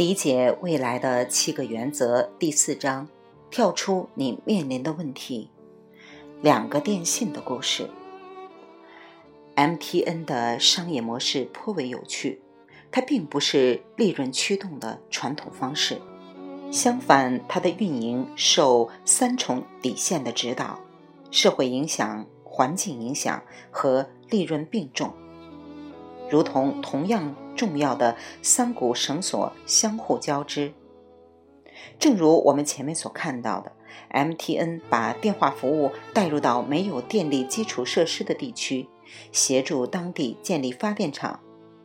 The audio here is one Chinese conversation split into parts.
理解未来的七个原则第四章：跳出你面临的问题。两个电信的故事。MTN 的商业模式颇为有趣，它并不是利润驱动的传统方式，相反，它的运营受三重底线的指导：社会影响、环境影响和利润并重。如同同样重要的三股绳索相互交织。正如我们前面所看到的，MTN 把电话服务带入到没有电力基础设施的地区，协助当地建立发电厂。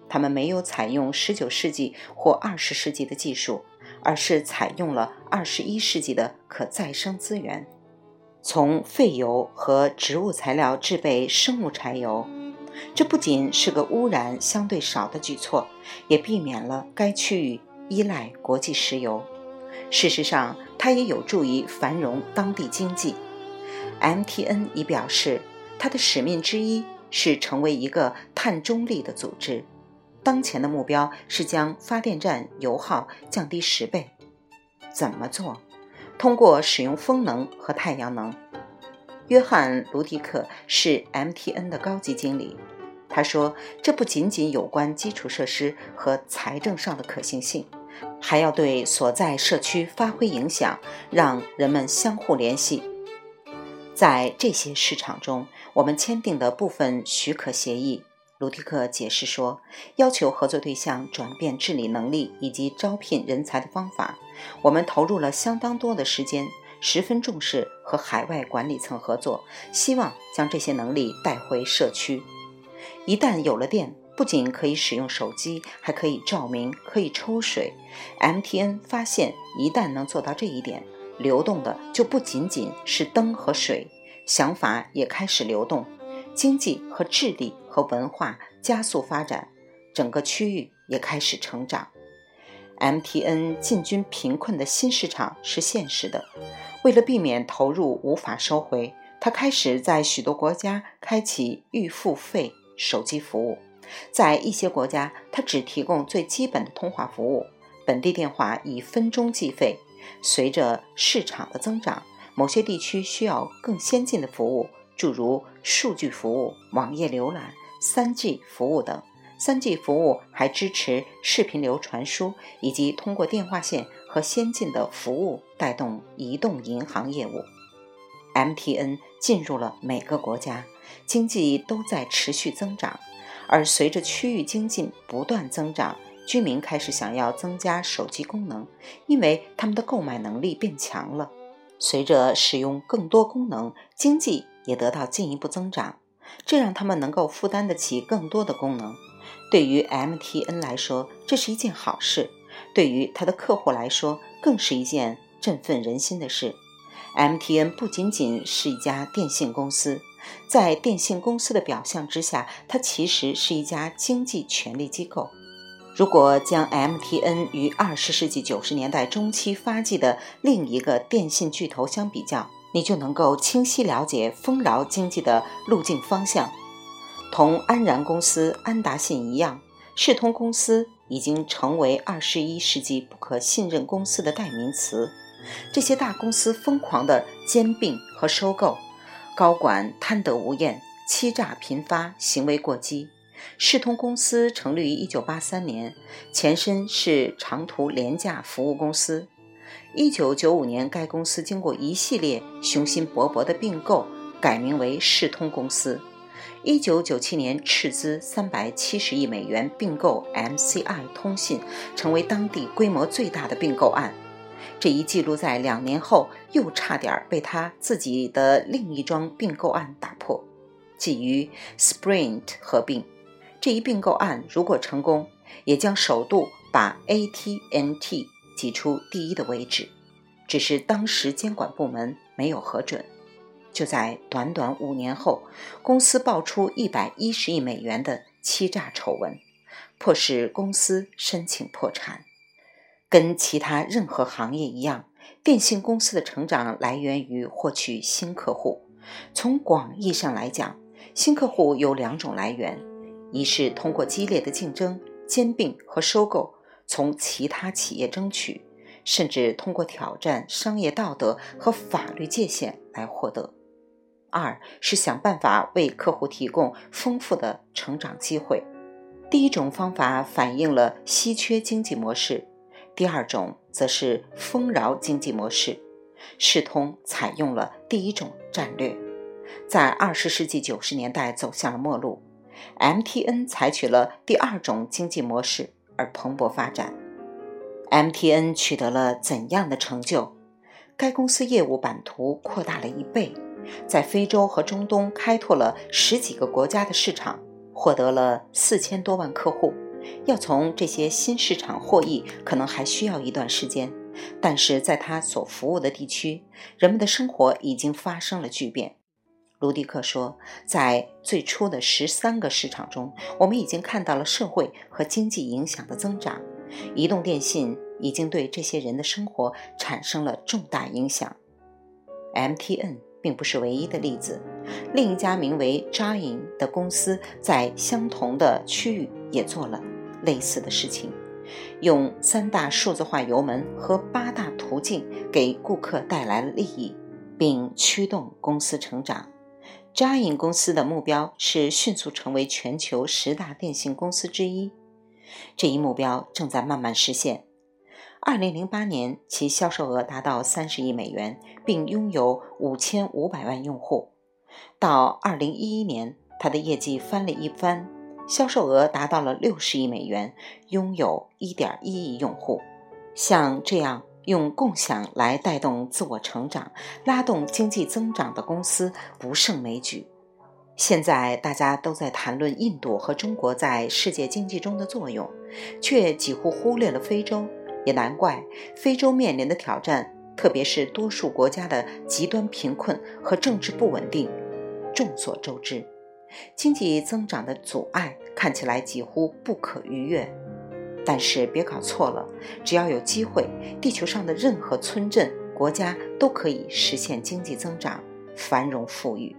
他们没有采用19世纪或20世纪的技术，而是采用了21世纪的可再生资源，从废油和植物材料制备生物柴油。这不仅是个污染相对少的举措，也避免了该区域依赖国际石油。事实上，它也有助于繁荣当地经济。MTN 已表示，它的使命之一是成为一个碳中立的组织。当前的目标是将发电站油耗降低十倍。怎么做？通过使用风能和太阳能。约翰·卢迪克是 MTN 的高级经理。他说：“这不仅仅有关基础设施和财政上的可行性，还要对所在社区发挥影响，让人们相互联系。在这些市场中，我们签订的部分许可协议。”卢迪克解释说：“要求合作对象转变治理能力以及招聘人才的方法。我们投入了相当多的时间。”十分重视和海外管理层合作，希望将这些能力带回社区。一旦有了电，不仅可以使用手机，还可以照明，可以抽水。MTN 发现，一旦能做到这一点，流动的就不仅仅是灯和水，想法也开始流动，经济和智力和文化加速发展，整个区域也开始成长。MTN 进军贫困的新市场是现实的。为了避免投入无法收回，他开始在许多国家开启预付费手机服务。在一些国家，他只提供最基本的通话服务，本地电话以分钟计费。随着市场的增长，某些地区需要更先进的服务，诸如数据服务、网页浏览、3G 服务等。3G 服务还支持视频流传输，以及通过电话线和先进的服务带动移动银行业务。MTN 进入了每个国家，经济都在持续增长，而随着区域经济不断增长，居民开始想要增加手机功能，因为他们的购买能力变强了。随着使用更多功能，经济也得到进一步增长，这让他们能够负担得起更多的功能。对于 MTN 来说，这是一件好事；对于他的客户来说，更是一件振奋人心的事。MTN 不仅仅是一家电信公司，在电信公司的表象之下，它其实是一家经济权力机构。如果将 MTN 与二十世纪九十年代中期发迹的另一个电信巨头相比较，你就能够清晰了解丰饶经济的路径方向。同安然公司、安达信一样，世通公司已经成为二十一世纪不可信任公司的代名词。这些大公司疯狂的兼并和收购，高管贪得无厌，欺诈频发，行为过激。世通公司成立于一九八三年，前身是长途廉价服务公司。一九九五年，该公司经过一系列雄心勃勃的并购，改名为世通公司。一九九七年，斥资三百七十亿美元并购 MCI 通信，成为当地规模最大的并购案。这一记录在两年后又差点被他自己的另一桩并购案打破，即与 Sprint 合并。这一并购案如果成功，也将首度把 AT&T 挤出第一的位置。只是当时监管部门没有核准。就在短短五年后，公司爆出一百一十亿美元的欺诈丑闻，迫使公司申请破产。跟其他任何行业一样，电信公司的成长来源于获取新客户。从广义上来讲，新客户有两种来源：一是通过激烈的竞争、兼并和收购，从其他企业争取，甚至通过挑战商业道德和法律界限来获得；二是想办法为客户提供丰富的成长机会。第一种方法反映了稀缺经济模式，第二种则是丰饶经济模式。世通采用了第一种战略，在二十世纪九十年代走向了末路。MTN 采取了第二种经济模式而蓬勃发展。MTN 取得了怎样的成就？该公司业务版图扩大了一倍，在非洲和中东开拓了十几个国家的市场。获得了四千多万客户，要从这些新市场获益，可能还需要一段时间。但是在他所服务的地区，人们的生活已经发生了巨变。卢迪克说，在最初的十三个市场中，我们已经看到了社会和经济影响的增长。移动电信已经对这些人的生活产生了重大影响。MTN。并不是唯一的例子，另一家名为扎银的公司在相同的区域也做了类似的事情，用三大数字化油门和八大途径给顾客带来了利益，并驱动公司成长。Jine 公司的目标是迅速成为全球十大电信公司之一，这一目标正在慢慢实现。二零零八年，其销售额达到三十亿美元，并拥有五千五百万用户。到二零一一年，它的业绩翻了一番，销售额达到了六十亿美元，拥有一点一亿用户。像这样用共享来带动自我成长、拉动经济增长的公司不胜枚举。现在大家都在谈论印度和中国在世界经济中的作用，却几乎忽略了非洲。也难怪，非洲面临的挑战，特别是多数国家的极端贫困和政治不稳定，众所周知。经济增长的阻碍看起来几乎不可逾越。但是别搞错了，只要有机会，地球上的任何村镇、国家都可以实现经济增长、繁荣富裕。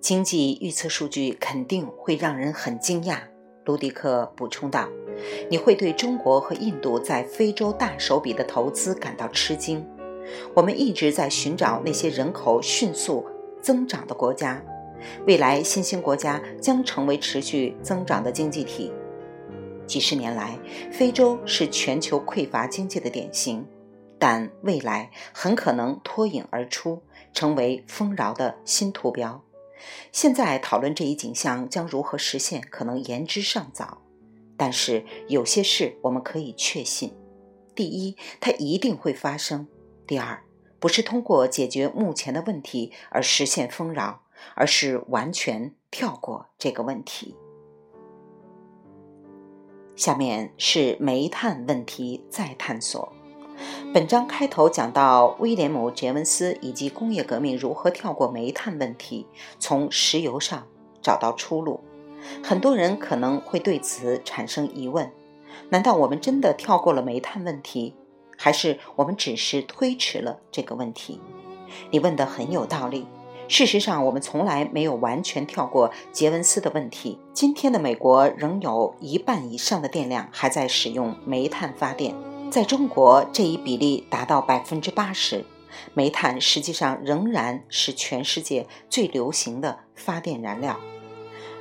经济预测数据肯定会让人很惊讶。卢迪克补充道：“你会对中国和印度在非洲大手笔的投资感到吃惊。我们一直在寻找那些人口迅速增长的国家，未来新兴国家将成为持续增长的经济体。几十年来，非洲是全球匮乏经济的典型，但未来很可能脱颖而出，成为丰饶的新图标。”现在讨论这一景象将如何实现，可能言之尚早。但是有些事我们可以确信：第一，它一定会发生；第二，不是通过解决目前的问题而实现丰饶，而是完全跳过这个问题。下面是煤炭问题再探索。本章开头讲到威廉姆·杰文斯以及工业革命如何跳过煤炭问题，从石油上找到出路。很多人可能会对此产生疑问：难道我们真的跳过了煤炭问题，还是我们只是推迟了这个问题？你问的很有道理。事实上，我们从来没有完全跳过杰文斯的问题。今天的美国仍有一半以上的电量还在使用煤炭发电。在中国，这一比例达到百分之八十。煤炭实际上仍然是全世界最流行的发电燃料。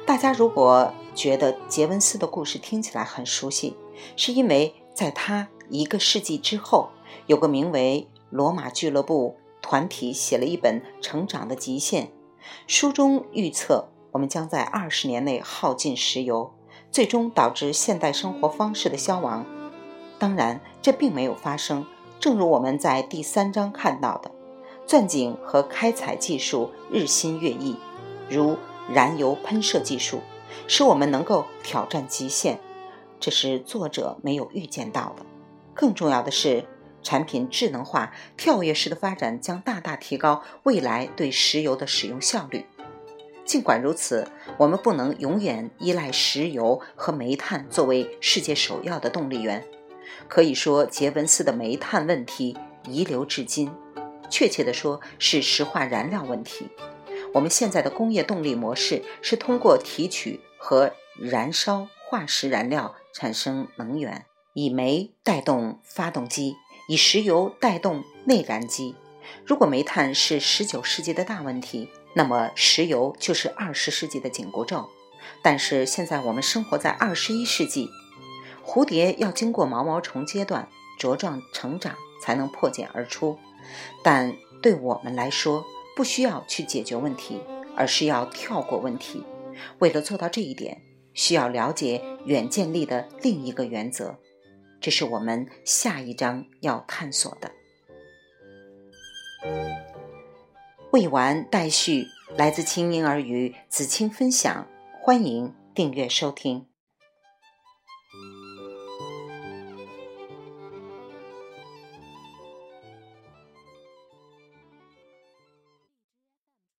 大家如果觉得杰文斯的故事听起来很熟悉，是因为在他一个世纪之后，有个名为“罗马俱乐部”团体写了一本《成长的极限》，书中预测我们将在二十年内耗尽石油，最终导致现代生活方式的消亡。当然，这并没有发生。正如我们在第三章看到的，钻井和开采技术日新月异，如燃油喷射技术，使我们能够挑战极限。这是作者没有预见到的。更重要的是，产品智能化、跳跃式的发展将大大提高未来对石油的使用效率。尽管如此，我们不能永远依赖石油和煤炭作为世界首要的动力源。可以说，杰文斯的煤炭问题遗留至今。确切地说，是石化燃料问题。我们现在的工业动力模式是通过提取和燃烧化石燃料产生能源，以煤带动发动机，以石油带动内燃机。如果煤炭是十九世纪的大问题，那么石油就是二十世纪的紧箍咒。但是现在我们生活在二十一世纪，蝴蝶要经过毛毛虫阶段茁壮成长才能破茧而出，但对我们来说，不需要去解决问题，而是要跳过问题。为了做到这一点，需要了解远见力的另一个原则，这是我们下一章要探索的。未完待续，来自青婴儿与子青分享。欢迎订阅收听。